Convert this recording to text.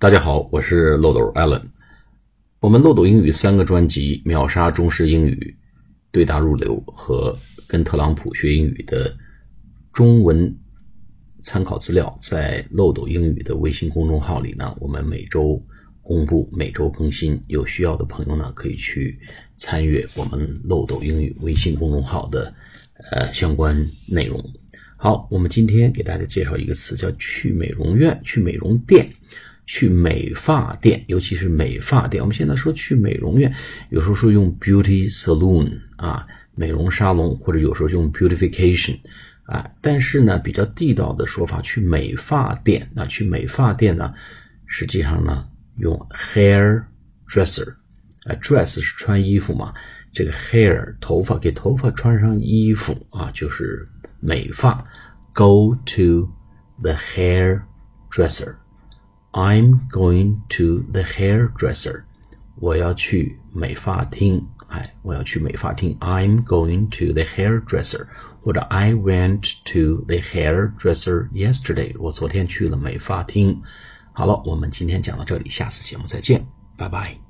大家好，我是漏斗 Allen。我们漏斗英语三个专辑秒杀中式英语、对答入流和跟特朗普学英语的中文参考资料，在漏斗英语的微信公众号里呢，我们每周公布，每周更新。有需要的朋友呢，可以去参阅我们漏斗英语微信公众号的呃相关内容。好，我们今天给大家介绍一个词，叫去美容院、去美容店。去美发店，尤其是美发店。我们现在说去美容院，有时候说用 beauty salon 啊，美容沙龙，或者有时候用 beautification 啊。但是呢，比较地道的说法，去美发店。那去美发店呢，实际上呢，用 hair dresser 啊，dress 是穿衣服嘛，这个 hair 头发给头发穿上衣服啊，就是美发。Go to the hair dresser。I'm going to the hairdresser。我要去美发厅。哎，我要去美发厅。I'm going to the hairdresser。或者 I went to the hairdresser yesterday。我昨天去了美发厅。好了，我们今天讲到这里，下次节目再见，拜拜。